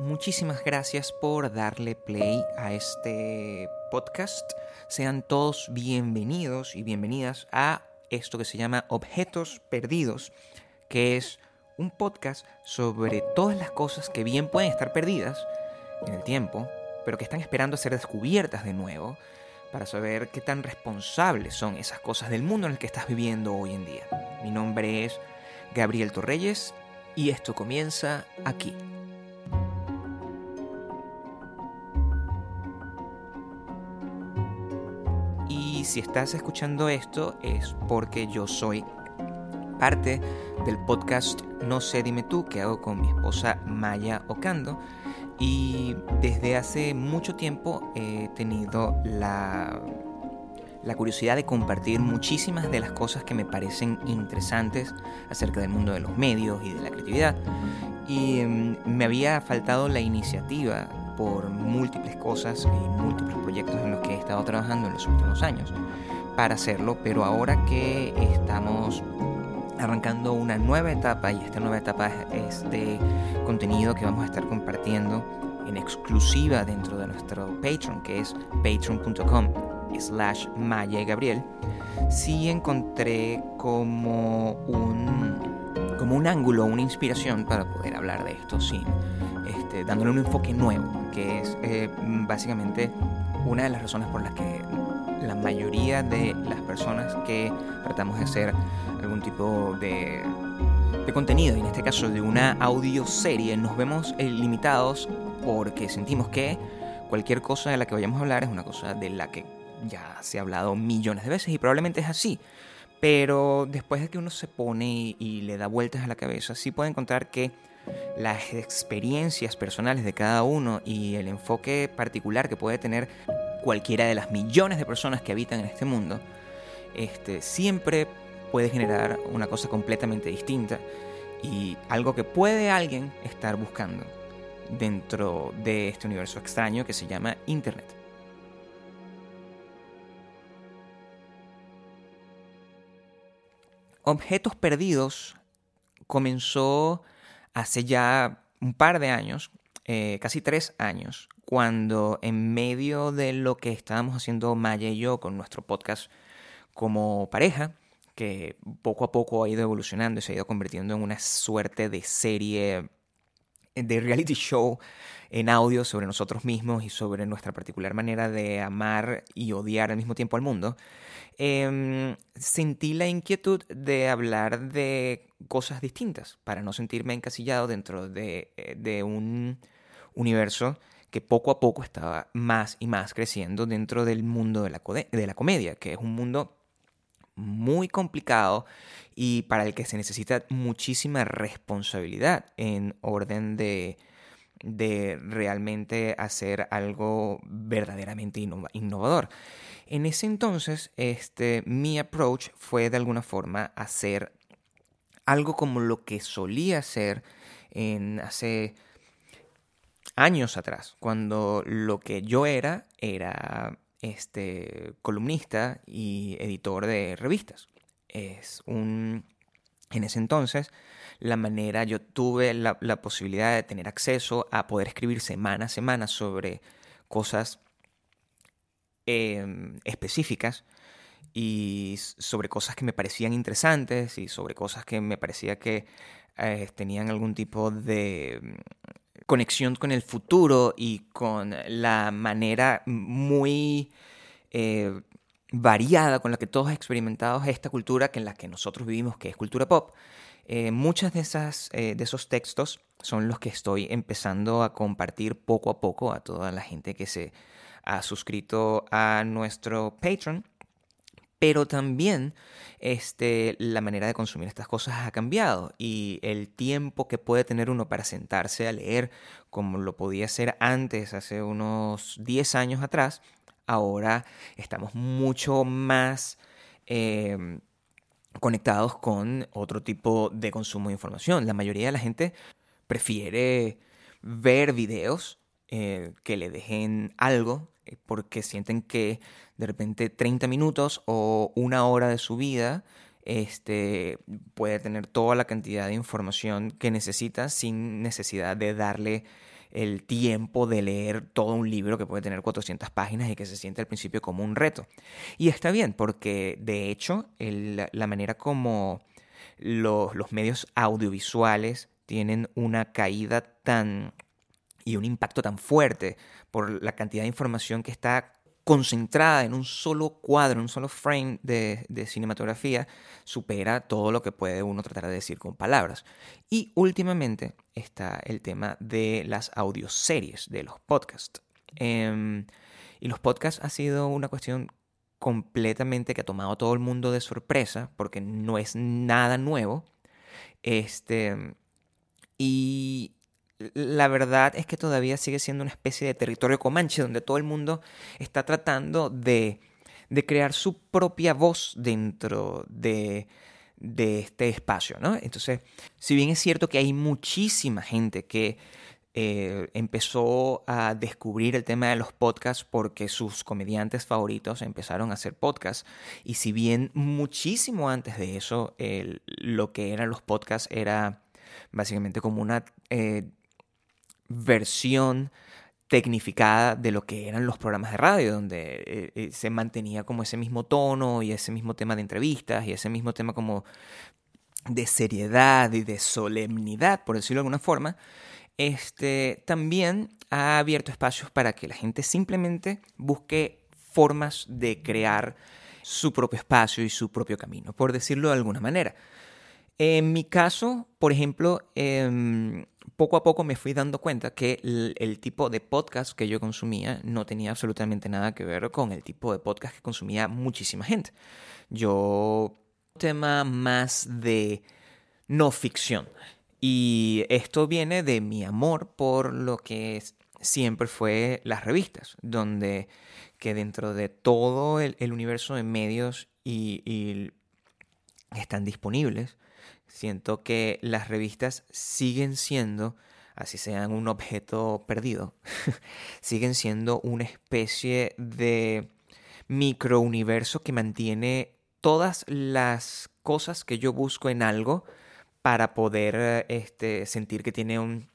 muchísimas gracias por darle play a este podcast. Sean todos bienvenidos y bienvenidas a esto que se llama Objetos Perdidos, que es un podcast sobre todas las cosas que bien pueden estar perdidas en el tiempo, pero que están esperando a ser descubiertas de nuevo para saber qué tan responsables son esas cosas del mundo en el que estás viviendo hoy en día. Mi nombre es Gabriel Torreyes y esto comienza aquí. Si estás escuchando esto es porque yo soy parte del podcast No sé, dime tú que hago con mi esposa Maya Ocando. Y desde hace mucho tiempo he tenido la, la curiosidad de compartir muchísimas de las cosas que me parecen interesantes acerca del mundo de los medios y de la creatividad. Y mm, me había faltado la iniciativa por múltiples cosas y múltiples proyectos en los que he estado trabajando en los últimos años para hacerlo, pero ahora que estamos arrancando una nueva etapa y esta nueva etapa es de contenido que vamos a estar compartiendo en exclusiva dentro de nuestro Patreon, que es patreon.com slash Maya y Gabriel, sí encontré como un, como un ángulo, una inspiración para poder hablar de esto sin este, dándole un enfoque nuevo, que es eh, básicamente una de las razones por las que la mayoría de las personas que tratamos de hacer algún tipo de, contenido, y en este caso de una audioserie, nos vemos eh, limitados porque sentimos que cualquier cosa de la que vayamos a hablar es una cosa de la que ya se ha hablado millones de veces y probablemente es así. Pero después de que uno se pone y le da vueltas a la cabeza, sí puede encontrar que las experiencias personales de cada uno y el enfoque particular que puede tener cualquiera de las millones de personas que habitan en este mundo, este, siempre puede generar una cosa completamente distinta y algo que puede alguien estar buscando dentro de este universo extraño que se llama Internet. Objetos Perdidos comenzó hace ya un par de años, eh, casi tres años, cuando en medio de lo que estábamos haciendo Maya y yo con nuestro podcast como pareja, que poco a poco ha ido evolucionando y se ha ido convirtiendo en una suerte de serie de reality show en audio sobre nosotros mismos y sobre nuestra particular manera de amar y odiar al mismo tiempo al mundo, em, sentí la inquietud de hablar de cosas distintas para no sentirme encasillado dentro de, eh, de un universo que poco a poco estaba más y más creciendo dentro del mundo de la, de la comedia, que es un mundo muy complicado y para el que se necesita muchísima responsabilidad en orden de, de realmente hacer algo verdaderamente innovador. En ese entonces, este, mi approach fue de alguna forma hacer algo como lo que solía hacer en hace años atrás, cuando lo que yo era era este columnista y editor de revistas. Es un en ese entonces, la manera, yo tuve la, posibilidad de tener acceso a poder escribir semana a semana sobre cosas em, específicas y sobre cosas que me parecían interesantes y sobre cosas que me parecía que eh, tenían algún tipo de conexión con el futuro y con la manera muy eh, variada con la que todos experimentado esta cultura que en la que nosotros vivimos, que es cultura pop. Eh, muchas de, esas, eh, de esos textos son los que estoy empezando a compartir poco a poco a toda la gente que se ha suscrito a nuestro Patreon pero también este, la manera de consumir estas cosas ha cambiado y el tiempo que puede tener uno para sentarse a leer, como lo podía hacer antes, hace unos 10 años atrás, ahora estamos mucho más em, conectados con otro tipo de consumo de información. La mayoría de la gente prefiere ver videos eh, que le dejen algo eh, porque sienten que de repente 30 minutos o una hora de su vida este, puede tener toda la cantidad de información que necesita sin necesidad de darle el tiempo de leer todo un libro que puede tener 400 páginas y que se siente al principio como un reto. Y está bien, porque de hecho la manera como los, los medios audiovisuales tienen una caída tan y un impacto tan fuerte por la cantidad de información que está concentrada en un solo cuadro, en un solo frame de, cinematografía, supera todo lo que puede uno tratar de decir con palabras. Y últimamente está el tema de las audioseries, de los podcasts. Em, y los podcasts ha sido una cuestión completamente que ha tomado a todo el mundo de sorpresa, porque no es nada nuevo. Este, y la verdad es que todavía sigue siendo una especie de territorio comanche donde todo el mundo está tratando de, crear su propia voz dentro de, este espacio, ¿no? Entonces, si bien es cierto que hay muchísima gente que eh, empezó a descubrir el tema de los podcasts porque sus comediantes favoritos empezaron a hacer podcasts. Y si bien muchísimo antes de eso, lo que eran los podcasts era básicamente como una eh, versión tecnificada de lo que eran los programas de radio, donde eh, eh, se mantenía como ese mismo tono y ese mismo tema de entrevistas y ese mismo tema como de seriedad y de solemnidad, por decirlo de alguna forma, este, también ha abierto espacios para que la gente simplemente busque formas de crear su propio espacio y su propio camino, por decirlo de alguna manera. En mi caso, por ejemplo, em, poco a poco me fui dando cuenta que el, tipo de podcast que yo consumía no tenía absolutamente nada que ver con el tipo de podcast que consumía muchísima gente. Yo tema más de no ficción. Y esto viene de mi amor por lo que siempre fue las revistas, donde que dentro de todo el, universo de medios y están disponibles, Siento que las revistas siguen siendo, así sean un objeto perdido, siguen siendo una especie de microuniverso que mantiene todas las cosas que yo busco en algo para poder este, sentir que tiene un,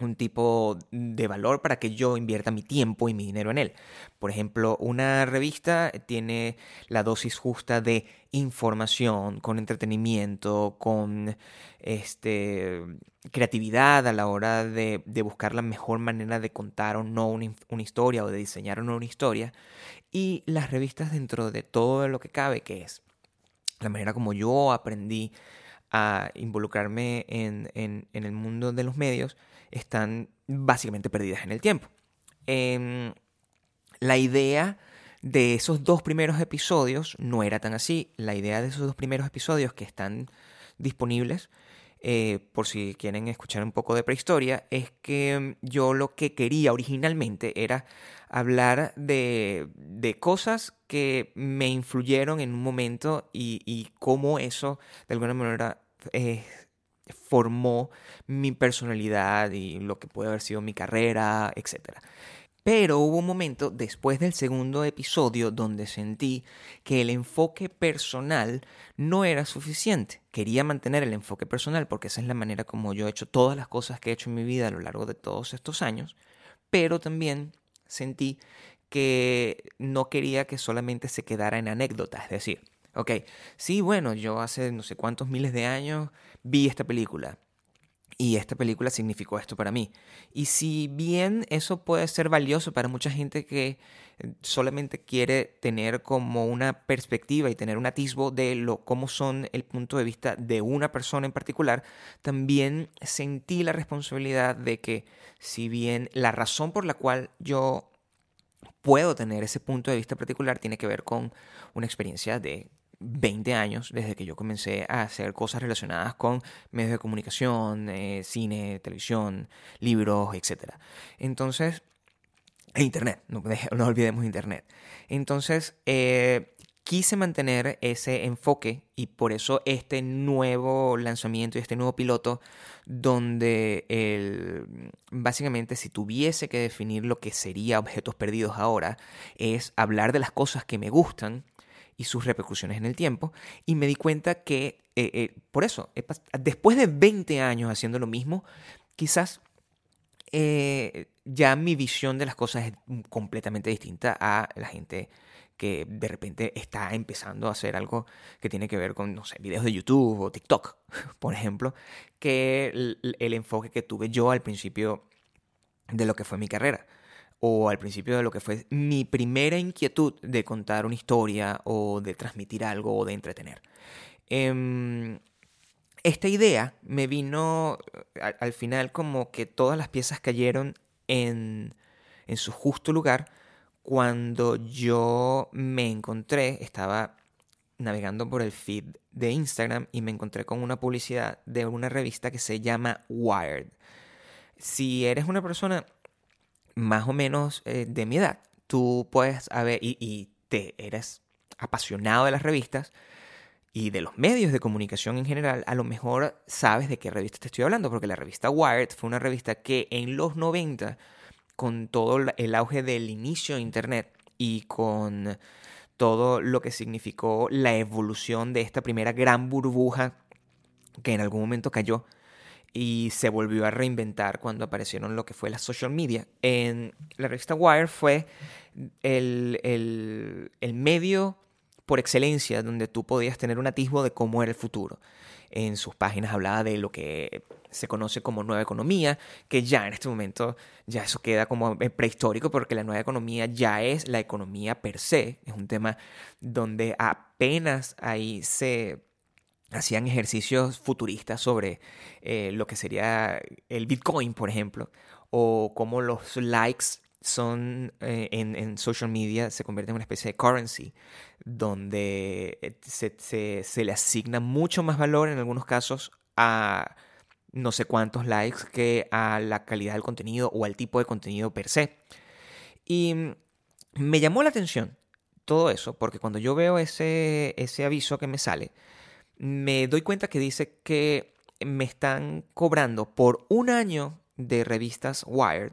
un tipo de valor para que yo invierta mi tiempo y mi dinero en él. Por ejemplo, una revista tiene la dosis justa de información, con entretenimiento, con este, creatividad a la hora de, buscar la mejor manera de contar o no una, una, historia o de diseñar o no una historia. Y las revistas dentro de todo lo que cabe, que es la manera como yo aprendí a involucrarme en, en, en el mundo de los medios, están básicamente perdidas en el tiempo. Em, la idea de esos dos primeros episodios no era tan así. La idea de esos dos primeros episodios que están disponibles, eh, por si quieren escuchar un poco de prehistoria, es que yo lo que quería originalmente era hablar de, cosas que me influyeron en un momento y, cómo eso de alguna manera eh, formó mi personalidad y lo que puede haber sido mi carrera, etc. Pero hubo un momento después del segundo episodio donde sentí que el enfoque personal no era suficiente. Quería mantener el enfoque personal porque esa es la manera como yo he hecho todas las cosas que he hecho en mi vida a lo largo de todos estos años, pero también sentí que no quería que solamente se quedara en anécdotas, es decir, ok, sí, bueno, yo hace no sé cuántos miles de años vi esta película. Y esta película significó esto para mí. Y si bien eso puede ser valioso para mucha gente que eh, solamente quiere tener como una perspectiva y tener un atisbo de lo cómo son el punto de vista de una persona en particular, también sentí la responsabilidad de que si bien la razón por la cual yo puedo tener ese punto de vista particular tiene que ver con una experiencia de 20 años desde que yo comencé a hacer cosas relacionadas con medios de comunicación, eh, cine, televisión, libros, etc. Entonces, e Internet, no, no, olvidemos Internet. Entonces, eh, quise mantener ese enfoque y por eso este nuevo lanzamiento y este nuevo piloto donde el, básicamente si tuviese que definir lo que sería objetos perdidos ahora es hablar de las cosas que me gustan y sus repercusiones en el tiempo. Y me di cuenta que, eh, eh, por eso, después de 20 años haciendo lo mismo, quizás eh, eh, ya mi visión de las cosas es completamente distinta a la gente que de repente está empezando a hacer algo que tiene que ver con, no sé, videos de YouTube o TikTok, por ejemplo, que el, enfoque que tuve yo al principio de lo que fue mi carrera o al principio de lo que fue mi primera inquietud de contar una historia o de transmitir algo o de entretener. Em, esta idea me vino al, final como que todas las piezas cayeron en, en su justo lugar cuando yo me encontré, estaba navegando por el feed de Instagram y me encontré con una publicidad de una revista que se llama Wired. Si eres una persona más o menos eh, de mi edad, tú puedes haber, y, y te eres apasionado de las revistas y de los medios de comunicación en general, a lo mejor sabes de qué revista te estoy hablando, porque la revista Wired fue una revista que en los 90 con todo el auge del inicio de Internet y con todo lo que significó la evolución de esta primera gran burbuja que en algún momento cayó y se volvió a reinventar cuando aparecieron lo que fue la social media. En la revista Wire fue el, el medio por excelencia donde tú podías tener un atisbo de cómo era el futuro. En sus páginas hablaba de lo que se conoce como nueva economía, que ya en este momento ya eso queda como prehistórico porque la nueva economía ya es la economía per se, es un tema donde apenas ahí se hacían ejercicios futuristas sobre eh, lo que sería el Bitcoin, por ejemplo, o cómo los likes son eh, en, social media se convierten en una especie de currency donde eh, se, se le asigna mucho más valor en algunos casos a no sé cuántos likes que a la calidad del contenido o al tipo de contenido per se. Y me llamó la atención todo eso, porque cuando yo veo ese, ese aviso que me sale, me doy cuenta que dice que me están cobrando por un año de revistas Wired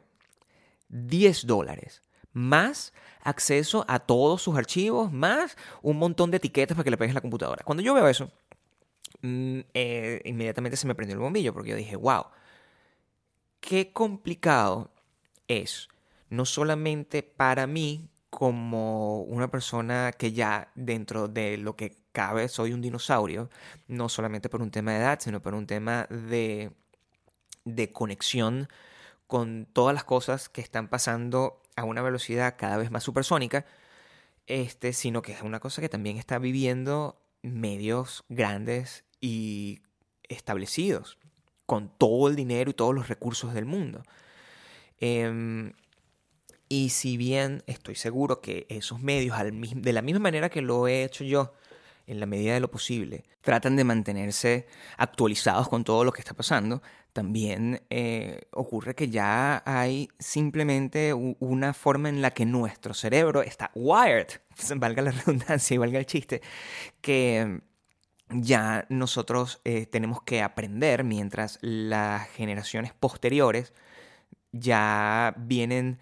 10 dólares, más acceso a todos sus archivos, más un montón de etiquetas para que le pegues la computadora. Cuando yo veo eso, Mm, eh, inmediatamente se me prendió el bombillo porque yo dije, wow, qué complicado es, no solamente para mí como una persona que ya dentro de lo que cabe soy un dinosaurio, no solamente por un tema de edad, sino por un tema de, de conexión con todas las cosas que están pasando a una velocidad cada vez más supersónica, este, sino que es una cosa que también está viviendo medios grandes y establecidos, con todo el dinero y todos los recursos del mundo. Em, y si bien estoy seguro que esos medios, de la misma manera que lo he hecho yo, en la medida de lo posible, tratan de mantenerse actualizados con todo lo que está pasando, también eh, ocurre que ya hay simplemente una forma en la que nuestro cerebro está wired, valga la redundancia y valga el chiste, que ya nosotros eh, tenemos que aprender mientras las generaciones posteriores ya vienen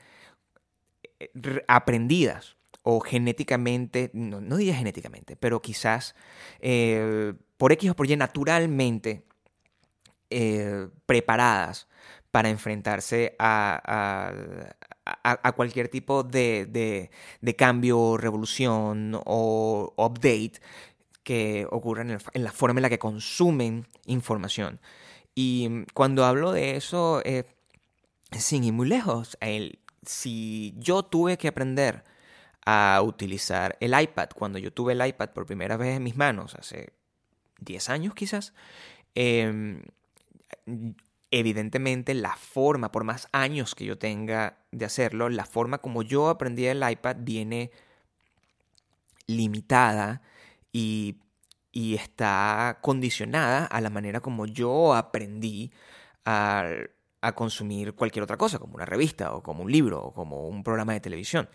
eh, aprendidas o genéticamente, no, diría genéticamente, pero quizás eh, por X o por Y naturalmente preparadas para enfrentarse a, cualquier tipo de, de, cambio, revolución o update que ocurren en, la forma en la que consumen información. Y cuando hablo de eso, eh, sin ir muy lejos, si yo tuve que aprender a utilizar el iPad, cuando yo tuve el iPad por primera vez en mis manos, hace 10 años quizás, em, evidentemente la forma, por más años que yo tenga de hacerlo, la forma como yo aprendí el iPad viene limitada y, está condicionada a la manera como yo aprendí a, consumir cualquier otra cosa, como una revista o como un libro o como un programa de televisión.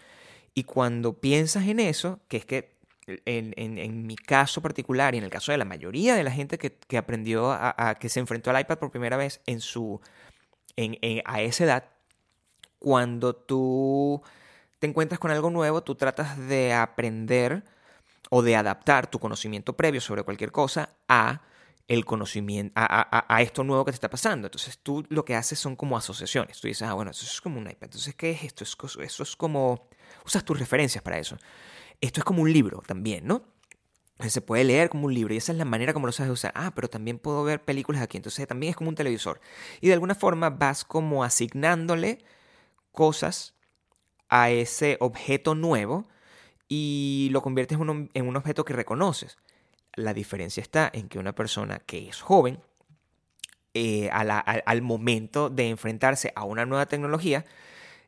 Y cuando piensas en eso, que es que en, mi caso particular y en el caso de la mayoría de la gente que, aprendió a, que se enfrentó al iPad por primera vez en su, a esa edad, cuando tú te encuentras con algo nuevo, tú tratas de aprender o de adaptar tu conocimiento previo sobre cualquier cosa a el conocimiento, a, esto nuevo que te está pasando. Entonces tú lo que haces son como asociaciones. Tú dices, ah, bueno, eso es como un iPad. Entonces, ¿qué es esto? Eso es como, usas tus referencias para eso. Esto es como un libro también, ¿no? se puede leer como un libro y esa es la manera como lo sabes usar. Ah, pero también puedo ver películas aquí. Entonces también es como un televisor. Y de alguna forma vas como asignándole cosas a ese objeto nuevo y lo conviertes en un, objeto que reconoces. La diferencia está en que una persona que es joven, eh, al, momento de enfrentarse a una nueva tecnología,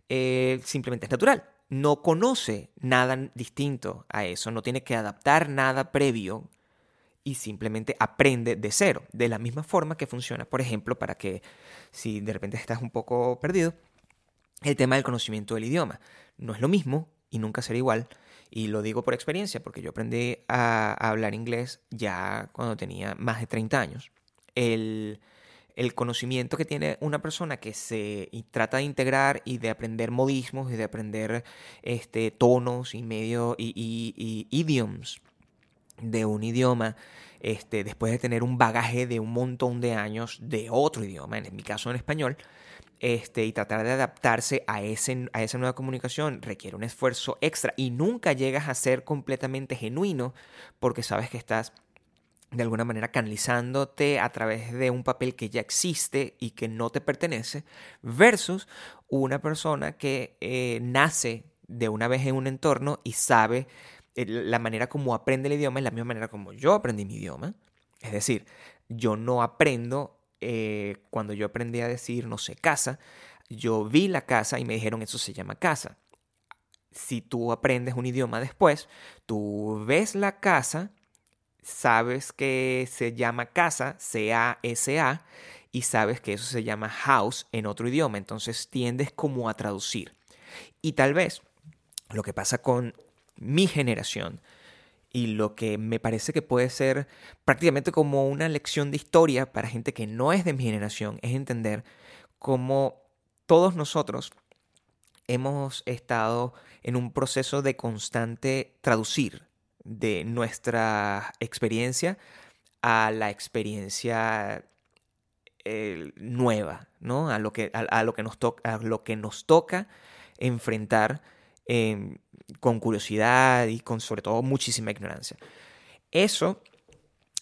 eh, simplemente es natural no conoce nada distinto a eso, no tiene que adaptar nada previo y simplemente aprende de cero, de la misma forma que funciona, por ejemplo, para que si de repente estás un poco perdido, el tema del conocimiento del idioma. No es lo mismo y nunca será igual. Y lo digo por experiencia, porque yo aprendí a, hablar inglés ya cuando tenía más de 30 años. El, el conocimiento que tiene una persona que se trata de integrar y de aprender modismos y de aprender este, tonos y medio y, idioms de un idioma este, después de tener un bagaje de un montón de años de otro idioma, en mi caso en español, este, y tratar de adaptarse a, ese, a esa nueva comunicación requiere un esfuerzo extra y nunca llegas a ser completamente genuino porque sabes que estás de alguna manera canalizándote a través de un papel que ya existe y que no te pertenece, versus una persona que eh, nace de una vez en un entorno y sabe eh, la manera como aprende el idioma es la misma manera como yo aprendí mi idioma. Es decir, yo no aprendo eh, cuando yo aprendí a decir, no sé, casa, yo vi la casa y me dijeron eso se llama casa. Si tú aprendes un idioma después, tú ves la casa sabes que se llama casa, C-A-S-A, y sabes que eso se llama house en otro idioma, entonces tiendes como a traducir. Y tal vez lo que pasa con mi generación y lo que me parece que puede ser prácticamente como una lección de historia para gente que no es de mi generación es entender cómo todos nosotros hemos estado en un proceso de constante traducir, de nuestra experiencia a la experiencia eh, nueva, ¿no? A lo que, a, lo que, nos, a lo que nos toca enfrentar em, con curiosidad y con sobre todo muchísima ignorancia. Eso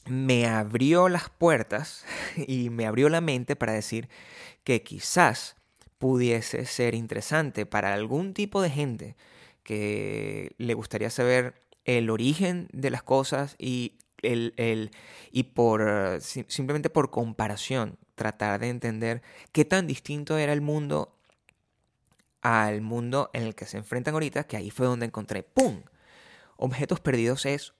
me abrió las puertas y me abrió la mente para decir que quizás pudiese ser interesante para algún tipo de gente que le gustaría saber el origen de las cosas y, el, y por simplemente por comparación tratar de entender qué tan distinto era el mundo al mundo en el que se enfrentan ahorita, que ahí fue donde encontré, ¡pum! Objetos Perdidos es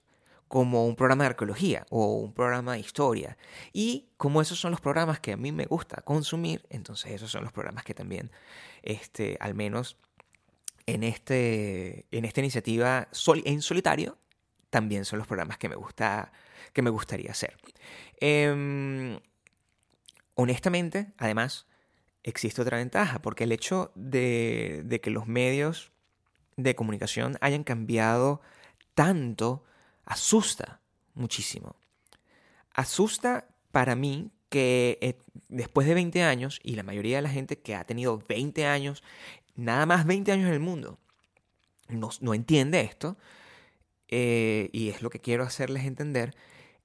como un programa de arqueología o un programa de historia. Y como esos son los programas que a mí me gusta consumir, entonces esos son los programas que también, este, al menos en, este, en esta iniciativa en solitario también son los programas que me, gusta, que me gustaría hacer. Em, honestamente, además, existe otra ventaja, porque el hecho de, que los medios de comunicación hayan cambiado tanto asusta muchísimo. Asusta para mí que eh, después de 20 años, y la mayoría de la gente que ha tenido 20 años nada más 20 años en el mundo no, entiende esto, eh, y es lo que quiero hacerles entender,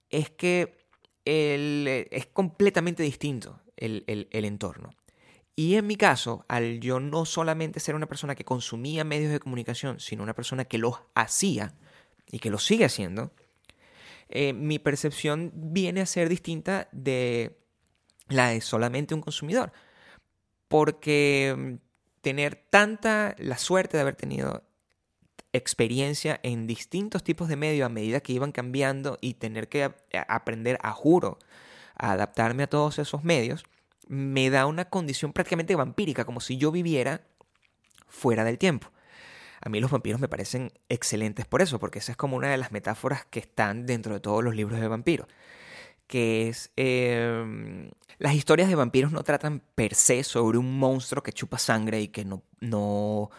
es que es completamente distinto el, el, entorno. Y en mi caso, al yo no solamente ser una persona que consumía medios de comunicación, sino una persona que los hacía y que los sigue haciendo, eh, mi percepción viene a ser distinta de la de solamente un consumidor. Porque tener tanta la suerte de haber tenido experiencia en distintos tipos de medios a medida que iban cambiando y tener que aprender a juro a adaptarme a todos esos medios, me da una condición prácticamente vampírica, como si yo viviera fuera del tiempo. A mí los vampiros me parecen excelentes por eso, porque esa es como una de las metáforas que están dentro de todos los libros de vampiros que es... Em, las historias de vampiros no tratan per se sobre un monstruo que chupa sangre y que no, no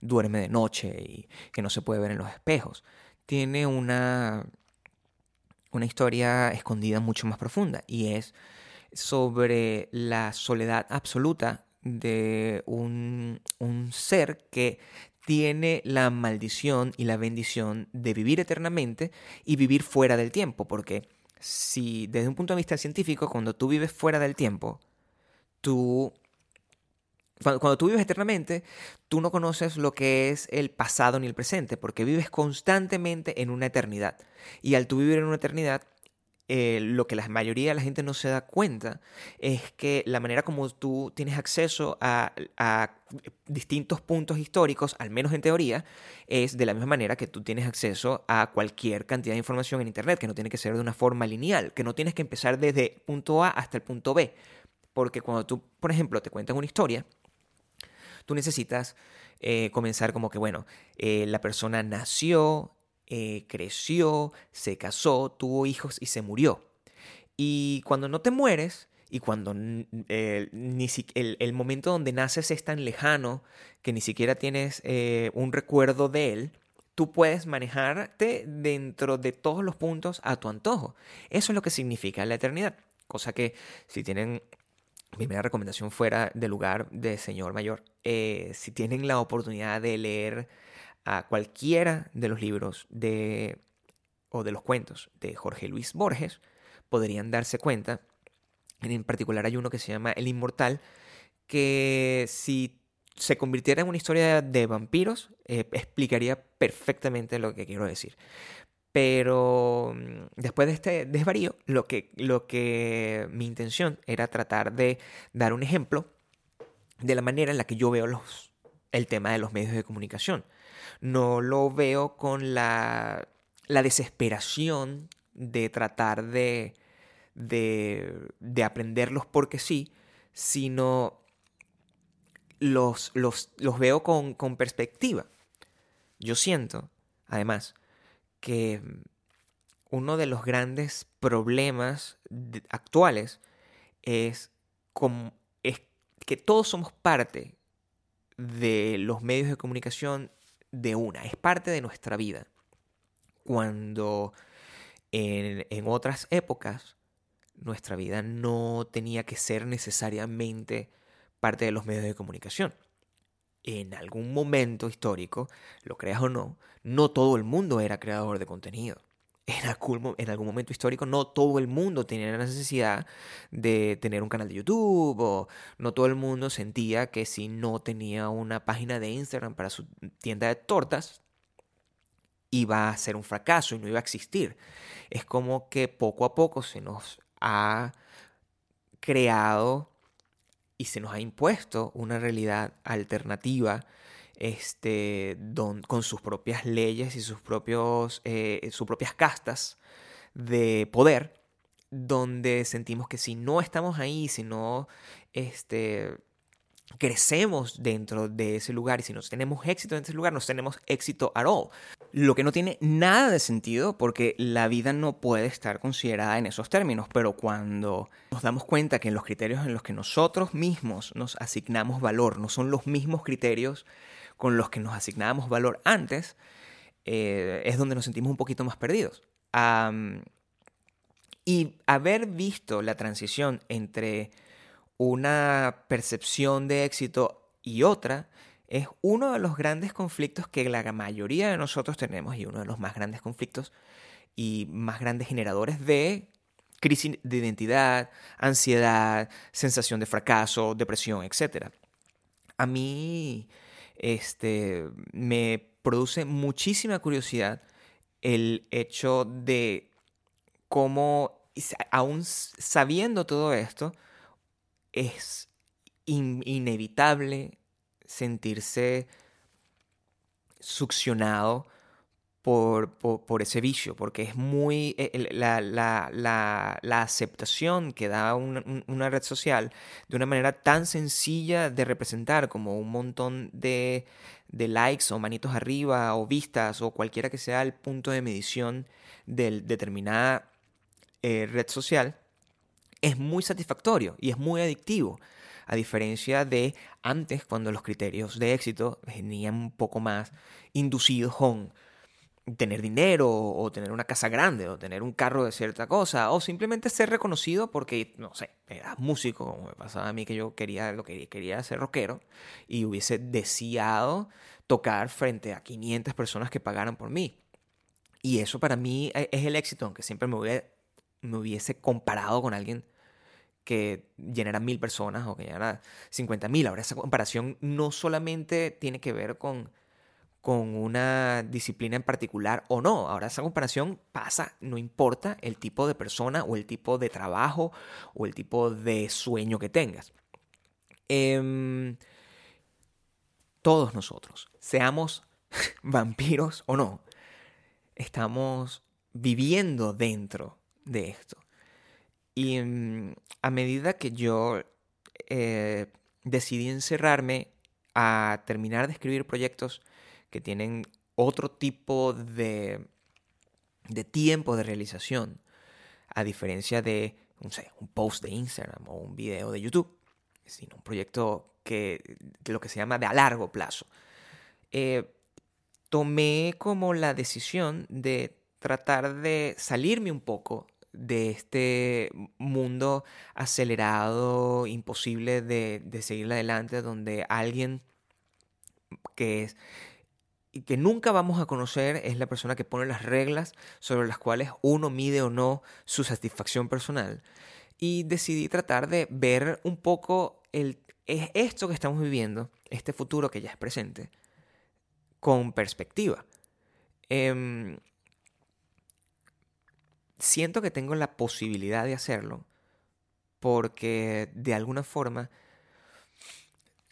duerme de noche y que no se puede ver en los espejos. Tiene una, una historia escondida mucho más profunda y es sobre la soledad absoluta de un, un ser que tiene la maldición y la bendición de vivir eternamente y vivir fuera del tiempo, porque si desde un punto de vista científico, cuando tú vives fuera del tiempo, tú cuando, tú vives eternamente, tú no conoces lo que es el pasado ni el presente, porque vives constantemente en una eternidad. Y al tú vivir en una eternidad, eh, lo que la mayoría de la gente no se da cuenta es que la manera como tú tienes acceso a, distintos puntos históricos, al menos en teoría, es de la misma manera que tú tienes acceso a cualquier cantidad de información en Internet, que no tiene que ser de una forma lineal, que no tienes que empezar desde punto A hasta el punto B. Porque cuando tú, por ejemplo, te cuentas una historia, tú necesitas eh, comenzar como que, bueno, eh, la persona nació, eh, creció, se casó, tuvo hijos y se murió. Y cuando no te mueres, y cuando ni el, el, momento donde naces es tan lejano que ni siquiera tienes un recuerdo de él, tú puedes manejarte dentro de todos los puntos a tu antojo. Eso es lo que significa la eternidad. Cosa que si tienen primera recomendación fuera de lugar de señor mayor, eh, si tienen la oportunidad de leer a cualquiera de los libros de, o de los cuentos de Jorge Luis Borges, podrían darse cuenta, en particular hay uno que se llama El Inmortal, que si se convirtiera en una historia de vampiros, eh, explicaría perfectamente lo que quiero decir. Pero mm, después de este desvarío, lo que, lo que mi intención era tratar de dar un ejemplo de la manera en la que yo veo los, el tema de los medios de comunicación. No lo veo con la, la desesperación de tratar de, de, de, aprenderlos porque sí, sino los, los, los veo con, con perspectiva. Yo siento, además, que uno de los grandes problemas actuales es, es que todos somos parte de los medios de comunicación de una, es parte de nuestra vida. Cuando en, otras épocas nuestra vida no tenía que ser necesariamente parte de los medios de comunicación en algún momento histórico, lo creas o no, no todo el mundo era creador de contenido. En algún, en algún momento histórico no todo el mundo tenía la necesidad de tener un canal de YouTube o no todo el mundo sentía que si no tenía una página de Instagram para su tienda de tortas, iba a ser un fracaso y no iba a existir. Es como que poco a poco se nos ha creado y se nos ha impuesto una realidad alternativa este, con sus propias leyes y sus, propios, eh, sus propias castas de poder, donde sentimos que si no estamos ahí, si no este, crecemos dentro de ese lugar y si no tenemos éxito en ese lugar, no tenemos éxito at all. Lo que no tiene nada de sentido porque la vida no puede estar considerada en esos términos, pero cuando nos damos cuenta que en los criterios en los que nosotros mismos nos asignamos valor no son los mismos criterios con los que nos asignábamos valor antes, eh, es donde nos sentimos un poquito más perdidos. y haber visto la transición entre una percepción de éxito y otra es uno de los grandes conflictos que la mayoría de nosotros tenemos y uno de los más grandes conflictos y más grandes generadores de crisis de identidad, ansiedad, sensación de fracaso, depresión, etc. A mí este, me produce muchísima curiosidad el hecho de cómo, aún sabiendo todo esto, es inevitable sentirse succionado por, ese vicio, porque es muy eh, la, aceptación que da una red social de una manera tan sencilla de representar como un montón de, de, likes o manitos arriba o vistas o cualquiera que sea el punto de medición de determinada eh, red social, es muy satisfactorio y es muy adictivo. A diferencia de antes, cuando los criterios de éxito venían un poco más inducidos con tener dinero o tener una casa grande o tener un carro de cierta cosa o simplemente ser reconocido porque, no sé, eras músico, como me pasaba a mí que yo quería, lo que quería ser rockero y hubiese deseado tocar frente a 500 personas que pagaran por mí. Y eso para mí e, es el éxito, aunque siempre me hubiese, me hubiese comparado con alguien que llenara mil personas o que llenara 50 mil. Ahora esa comparación no solamente tiene que ver con con una disciplina en particular o no. Ahora esa comparación pasa, no importa el tipo de persona o el tipo de trabajo o el tipo de sueño que tengas. Em, todos nosotros, seamos vampiros o no, estamos viviendo dentro de esto. Y em, a medida que yo eh, decidí encerrarme a terminar de escribir proyectos que tienen otro tipo de, de tiempo de realización, a diferencia de un post de Instagram o un video de YouTube, sino un proyecto que, lo que se llama de a largo plazo. Eh, tomé como la decisión de tratar de salirme un poco de este mundo acelerado, imposible de, de seguir adelante, donde alguien que es que nunca vamos a conocer es la persona que pone las reglas sobre las cuales uno mide o no su satisfacción personal. Y decidí tratar de ver un poco el, esto que estamos viviendo, este futuro que ya es presente, con perspectiva. Em, siento que tengo la posibilidad de hacerlo porque de alguna forma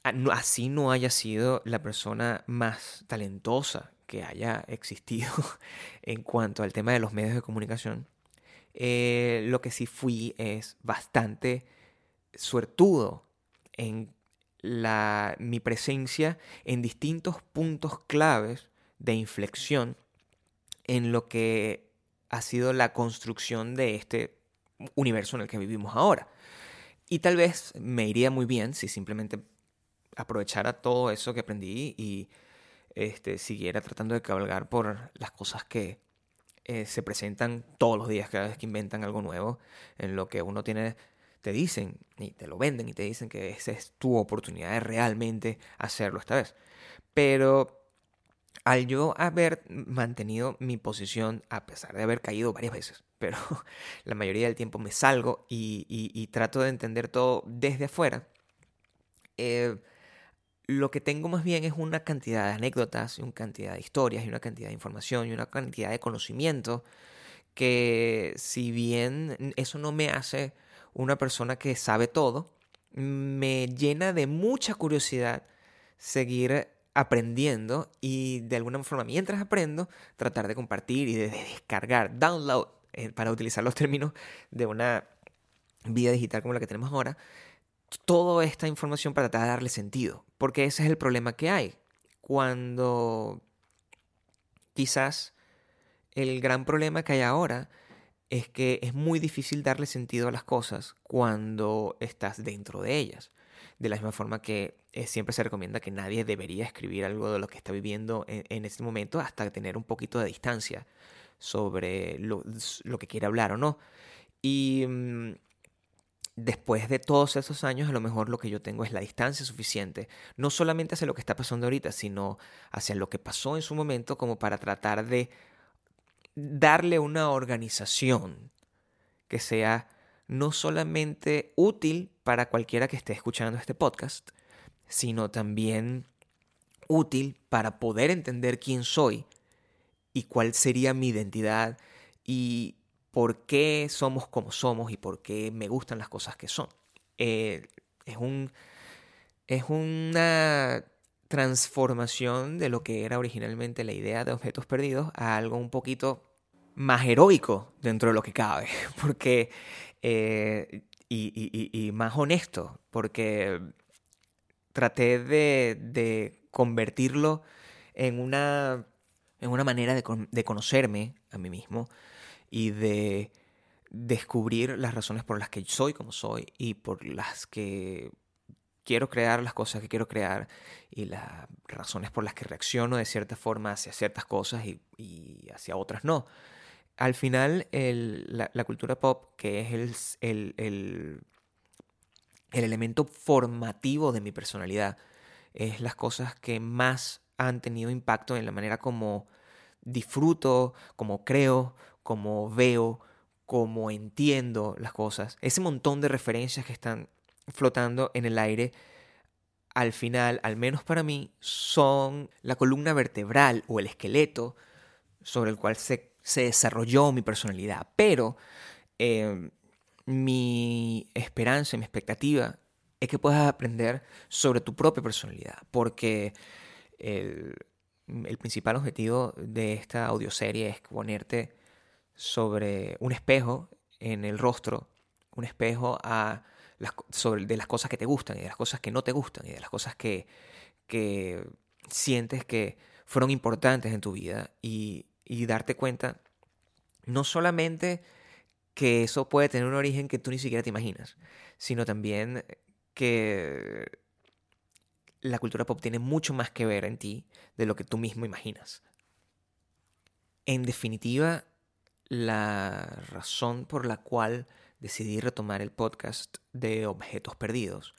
así no haya sido la persona más talentosa que haya existido en cuanto al tema de los medios de comunicación, eh, lo que sí fui es bastante suertudo en la, mi presencia en distintos puntos claves de inflexión en lo que ha sido la construcción de este universo en el que vivimos ahora. Y tal vez me iría muy bien si simplemente aprovechara todo eso que aprendí y este, siguiera tratando de cabalgar por las cosas que eh, se presentan todos los días, cada vez que inventan algo nuevo, en lo que uno tiene, te dicen y te lo venden y te dicen que esa es tu oportunidad de realmente hacerlo esta vez. Pero al yo haber mantenido mi posición, a pesar de haber caído varias veces, pero la mayoría del tiempo me salgo y, trato de entender todo desde afuera, eh, lo que tengo más bien es una cantidad de anécdotas, una cantidad de historias, y una cantidad de información, y una cantidad de conocimiento, que si bien eso no me hace una persona que sabe todo, me llena de mucha curiosidad seguir aprendiendo y de alguna forma mientras aprendo tratar de compartir y de descargar, download, eh, para utilizar los términos de una vida digital como la que tenemos ahora, toda esta información para tratar de darle sentido. Porque ese es el problema que hay. Cuando quizás el gran problema que hay ahora es que es muy difícil darle sentido a las cosas cuando estás dentro de ellas. De la misma forma que eh, siempre se recomienda que nadie debería escribir algo de lo que está viviendo en, en este momento hasta tener un poquito de distancia sobre lo, lo que quiere hablar o no. Y mm, después de todos esos años, a lo mejor lo que yo tengo es la distancia suficiente, no solamente hacia lo que está pasando ahorita, sino hacia lo que pasó en su momento, como para tratar de darle una organización que sea no solamente útil para cualquiera que esté escuchando este podcast, sino también útil para poder entender quién soy y cuál sería mi identidad y por qué somos como somos y por qué me gustan las cosas que son. Eh, es, un, es una transformación de lo que era originalmente la idea de objetos perdidos a algo un poquito más heroico dentro de lo que cabe, porque eh, y, más honesto, porque traté de, convertirlo en una, en una manera de conocerme a mí mismo, y de descubrir las razones por las que soy como soy y por las que quiero crear, las cosas que quiero crear y las razones por las que reacciono de cierta forma hacia ciertas cosas y, hacia otras no. Al final, la, cultura pop, que es el, el, el elemento formativo de mi personalidad, es las cosas que más han tenido impacto en la manera como disfruto, como creo, como veo, como entiendo las cosas. Ese montón de referencias que están flotando en el aire, al final, al menos para mí, son la columna vertebral o el esqueleto sobre el cual se, desarrolló mi personalidad. Pero em, mi esperanza, mi expectativa es que puedas aprender sobre tu propia personalidad, porque el, el principal objetivo de esta audioserie es ponerte sobre un espejo en el rostro, un espejo a sobre, de las cosas que te gustan y de las cosas que no te gustan y de las cosas que, que sientes que fueron importantes en tu vida y, y darte cuenta no solamente que eso puede tener un origen que tú ni siquiera te imaginas, sino también que la cultura pop tiene mucho más que ver en ti de lo que tú mismo imaginas. En definitiva, la razón por la cual decidí retomar el podcast de objetos perdidos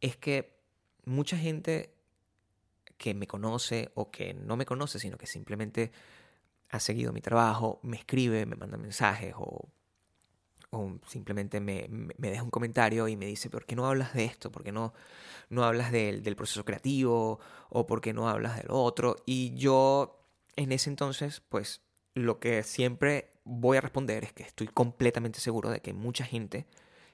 es que mucha gente que me conoce o que no me conoce, sino que simplemente ha seguido mi trabajo, me escribe, me manda mensajes o, simplemente me, deja un comentario y me dice, ¿por qué no hablas de esto? ¿Por qué no, no hablas del, del proceso creativo? ¿O por qué no hablas del otro? Y yo en ese entonces, pues lo que siempre voy a responder es que estoy completamente seguro de que mucha gente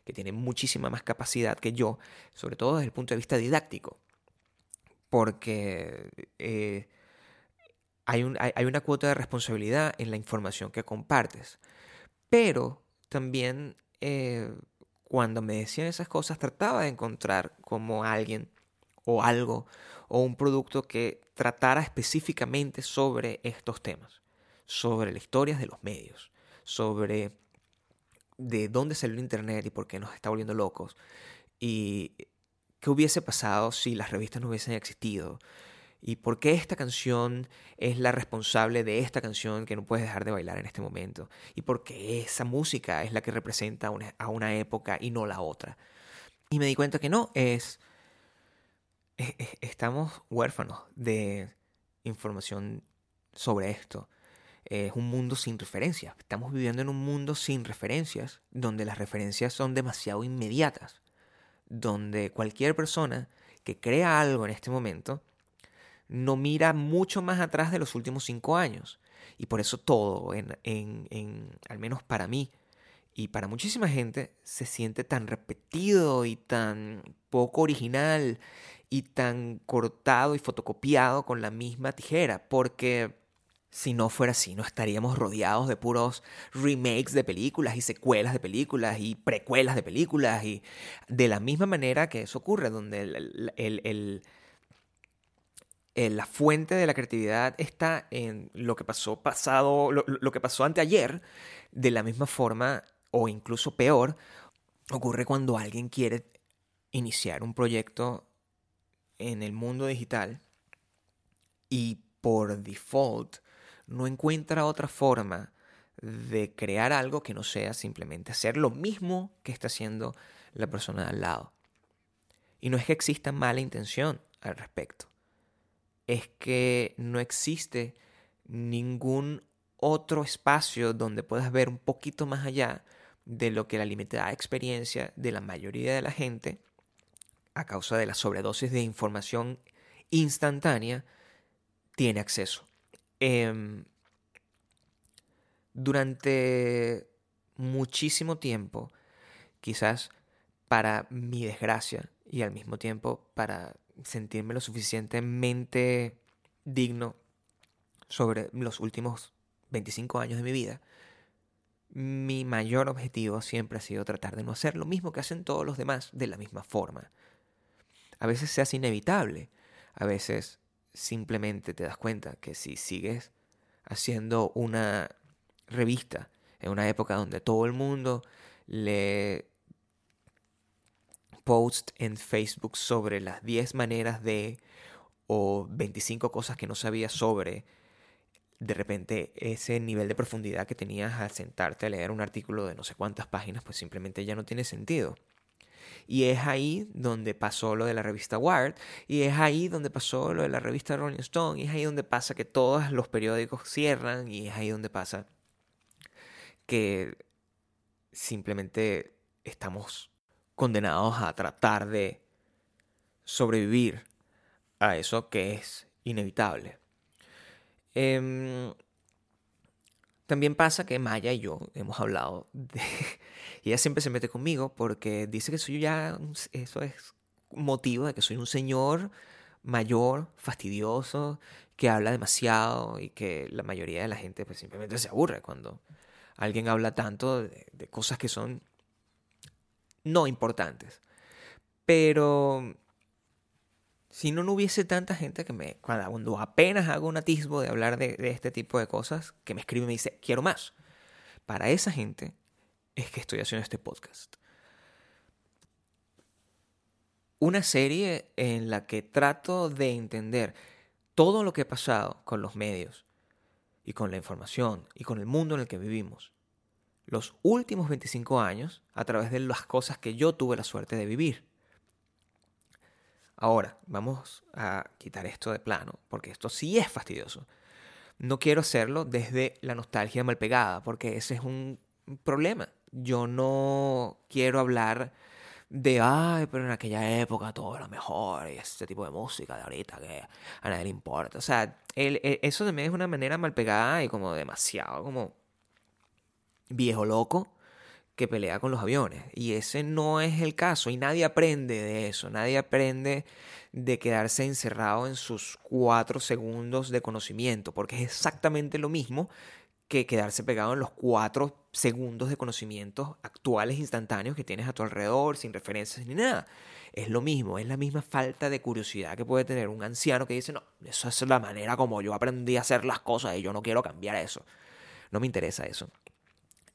que tiene muchísima más capacidad que yo, sobre todo desde el punto de vista didáctico, porque eh, hay, una cuota de responsabilidad en la información que compartes. Pero también eh, cuando me decían esas cosas trataba de encontrar como alguien o algo o un producto que tratara específicamente sobre estos temas sobre las historias de los medios, sobre de dónde salió el Internet y por qué nos está volviendo locos, y qué hubiese pasado si las revistas no hubiesen existido, y por qué esta canción es la responsable de esta canción que no puedes dejar de bailar en este momento, y por qué esa música es la que representa a una época y no la otra. Y me di cuenta que no, es estamos huérfanos de información sobre esto es un mundo sin referencias. Estamos viviendo en un mundo sin referencias, donde las referencias son demasiado inmediatas, donde cualquier persona que crea algo en este momento no mira mucho más atrás de los últimos cinco años. Y por eso todo, en, en, al menos para mí y para muchísima gente, se siente tan repetido y tan poco original y tan cortado y fotocopiado con la misma tijera, porque si no fuera así, no estaríamos rodeados de puros remakes de películas y secuelas de películas y precuelas de películas y de la misma manera que eso ocurre, donde el, la fuente de la creatividad está en lo que pasó pasado, lo, lo que pasó anteayer, de la misma forma o incluso peor, ocurre cuando alguien quiere iniciar un proyecto en el mundo digital y por default no encuentra otra forma de crear algo que no sea simplemente hacer lo mismo que está haciendo la persona al lado. Y no es que exista mala intención al respecto, es que no existe ningún otro espacio donde puedas ver un poquito más allá de lo que la limitada experiencia de la mayoría de la gente, a causa de la sobredosis de información instantánea, tiene acceso. Em, durante muchísimo tiempo, quizás para mi desgracia y al mismo tiempo para sentirme lo suficientemente digno sobre los últimos 25 años de mi vida, mi mayor objetivo siempre ha sido tratar de no hacer lo mismo que hacen todos los demás de la misma forma. A veces se hace inevitable, a veces simplemente te das cuenta que si sigues haciendo una revista en una época donde todo el mundo le post en Facebook sobre las 10 maneras de o 25 cosas que no sabías sobre, de repente ese nivel de profundidad que tenías al sentarte a leer un artículo de no sé cuántas páginas, pues simplemente ya no tiene sentido. Y es ahí donde pasó lo de la revista Wired, y es ahí donde pasó lo de la revista Rolling Stone, y es ahí donde pasa que todos los periódicos cierran, y es ahí donde pasa que simplemente estamos condenados a tratar de sobrevivir a eso que es inevitable. Em, también pasa que Maya y yo hemos hablado de... Y ella siempre se mete conmigo porque dice que soy ya... Eso es motivo de que soy un señor mayor, fastidioso, que habla demasiado y que la mayoría de la gente pues, simplemente se aburre cuando alguien habla tanto de cosas que son no importantes. Pero si no, no hubiese tanta gente que me, cuando apenas hago un atisbo de hablar de, este tipo de cosas, que me escribe y me dice, quiero más. Para esa gente es que estoy haciendo este podcast. Una serie en la que trato de entender todo lo que ha pasado con los medios y con la información y con el mundo en el que vivimos los últimos 25 años a través de las cosas que yo tuve la suerte de vivir. Ahora, vamos a quitar esto de plano, porque esto sí es fastidioso. No quiero hacerlo desde la nostalgia mal pegada, porque ese es un problema. Yo no quiero hablar de, ay, pero en aquella época todo era mejor, y este tipo de música de ahorita que a nadie le importa. O sea, eso también es una manera mal pegada y como demasiado, como viejo loco que pelea con los aviones. Y ese no es el caso. Y nadie aprende de eso. Nadie aprende de quedarse encerrado en sus cuatro segundos de conocimiento. Porque es exactamente lo mismo que quedarse pegado en los cuatro segundos de conocimientos actuales instantáneos que tienes a tu alrededor, sin referencias ni nada. Es lo mismo, es la misma falta de curiosidad que puede tener un anciano que dice, no, esa es la manera como yo aprendí a hacer las cosas y yo no quiero cambiar eso. No me interesa eso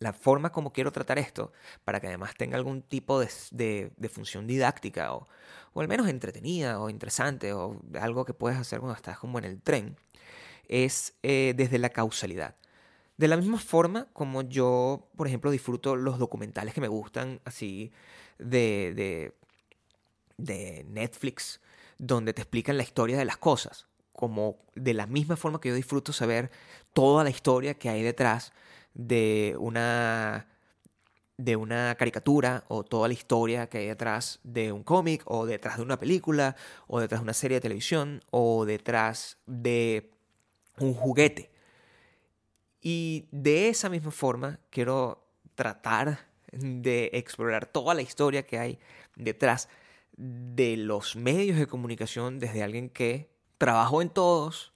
la forma como quiero tratar esto, para que además tenga algún tipo de, función didáctica o, al menos entretenida o interesante o algo que puedes hacer cuando estás como en el tren, es eh, desde la causalidad. De la misma forma como yo, por ejemplo, disfruto los documentales que me gustan, así de, de, de Netflix, donde te explican la historia de las cosas, como de la misma forma que yo disfruto saber toda la historia que hay detrás de una de una caricatura o toda la historia que hay detrás de un cómic o detrás de una película o detrás de una serie de televisión o detrás de un juguete. Y de esa misma forma quiero tratar de explorar toda la historia que hay detrás de los medios de comunicación desde alguien que trabajó en todos,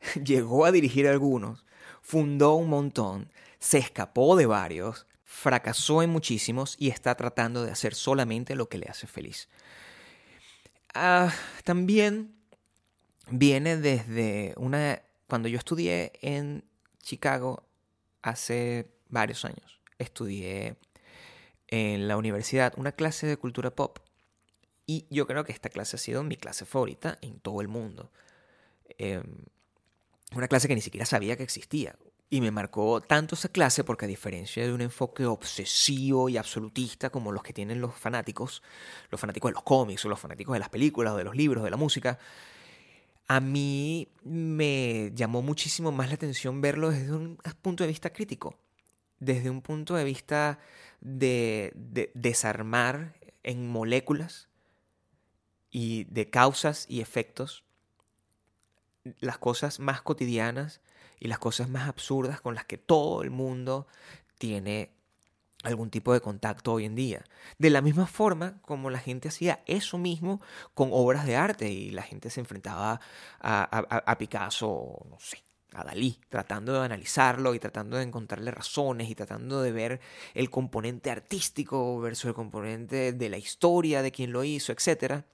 llegó a dirigir algunos, fundó un montón, se escapó de varios, fracasó en muchísimos y está tratando de hacer solamente lo que le hace feliz. Ah, también viene desde una... Cuando yo estudié en Chicago hace varios años, estudié en la universidad una clase de cultura pop. Y yo creo que esta clase ha sido mi clase favorita en todo el mundo. Em, una clase que ni siquiera sabía que existía. Y me marcó tanto esa clase porque a diferencia de un enfoque obsesivo y absolutista como los que tienen los fanáticos, los fanáticos de los cómics o los fanáticos de las películas o de los libros, de la música, a mí me llamó muchísimo más la atención verlo desde un punto de vista crítico, desde un punto de vista de, de desarmar en moléculas y de causas y efectos las cosas más cotidianas y las cosas más absurdas con las que todo el mundo tiene algún tipo de contacto hoy en día. De la misma forma como la gente hacía eso mismo con obras de arte y la gente se enfrentaba a, Picasso, no sé, a Dalí, tratando de analizarlo y tratando de encontrarle razones y tratando de ver el componente artístico versus el componente de la historia de quien lo hizo, etc.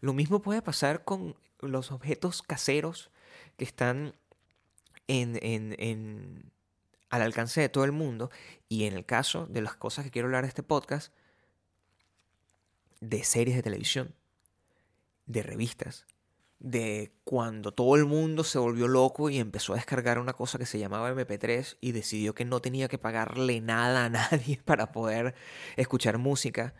Lo mismo puede pasar con los objetos caseros que están en, en, al alcance de todo el mundo. Y en el caso de las cosas que quiero hablar de este podcast, de series de televisión, de revistas, de cuando todo el mundo se volvió loco y empezó a descargar una cosa que se llamaba MP3 y decidió que no tenía que pagarle nada a nadie para poder escuchar música.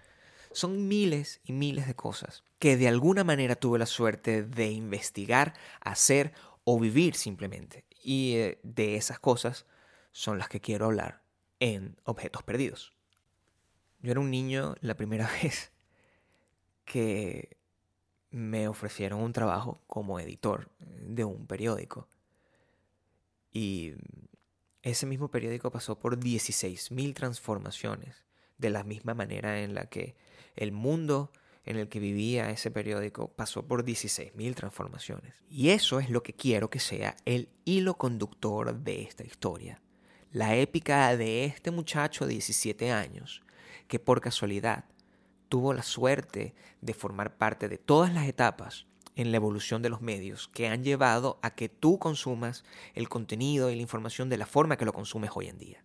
Son miles y miles de cosas que de alguna manera tuve la suerte de investigar, hacer o vivir simplemente. Y eh, de esas cosas son las que quiero hablar en Objetos Perdidos. Yo era un niño la primera vez que me ofrecieron un trabajo como editor de un periódico. Y ese mismo periódico pasó por 16.000 transformaciones, de la misma manera en la que el mundo en el que vivía ese periódico pasó por 16.000 transformaciones. Y eso es lo que quiero que sea el hilo conductor de esta historia. La épica de este muchacho de 17 años, que por casualidad tuvo la suerte de formar parte de todas las etapas en la evolución de los medios que han llevado a que tú consumas el contenido y la información de la forma que lo consumes hoy en día.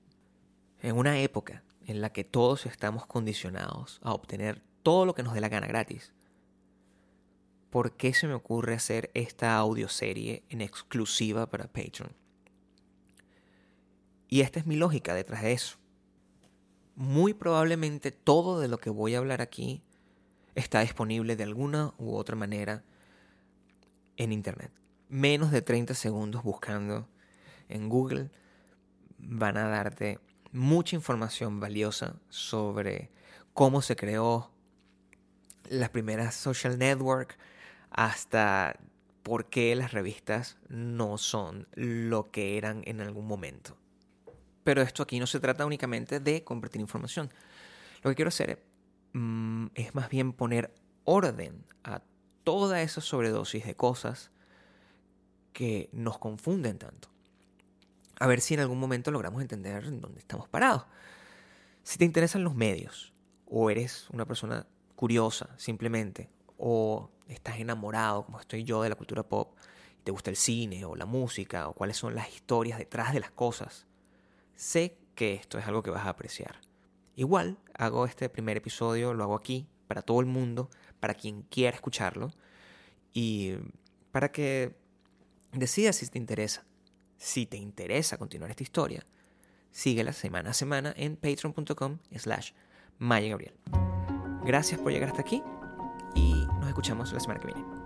En una época en la que todos estamos condicionados a obtener todo lo que nos dé la gana gratis, ¿por qué se me ocurre hacer esta audioserie en exclusiva para Patreon? Y esta es mi lógica detrás de eso muy probablemente todo de lo que voy a hablar aquí está disponible de alguna u otra manera en Internet. Menos de 30 segundos buscando en Google van a darte mucha información valiosa sobre cómo se creó las primeras social network hasta por qué las revistas no son lo que eran en algún momento. Pero esto aquí no se trata únicamente de compartir información. Lo que quiero hacer mm, es más bien poner orden a toda esa sobredosis de cosas que nos confunden tanto. A ver si en algún momento logramos entender dónde estamos parados. Si te interesan los medios, o eres una persona curiosa simplemente, o estás enamorado, como estoy yo, de la cultura pop, y te gusta el cine o la música, o cuáles son las historias detrás de las cosas, sé que esto es algo que vas a apreciar. Igual hago este primer episodio, lo hago aquí, para todo el mundo, para quien quiera escucharlo, y para que decidas si te interesa. Si te interesa continuar esta historia, síguela semana a semana en patreon.com slash Gabriel. Gracias por llegar hasta aquí y nos escuchamos la semana que viene.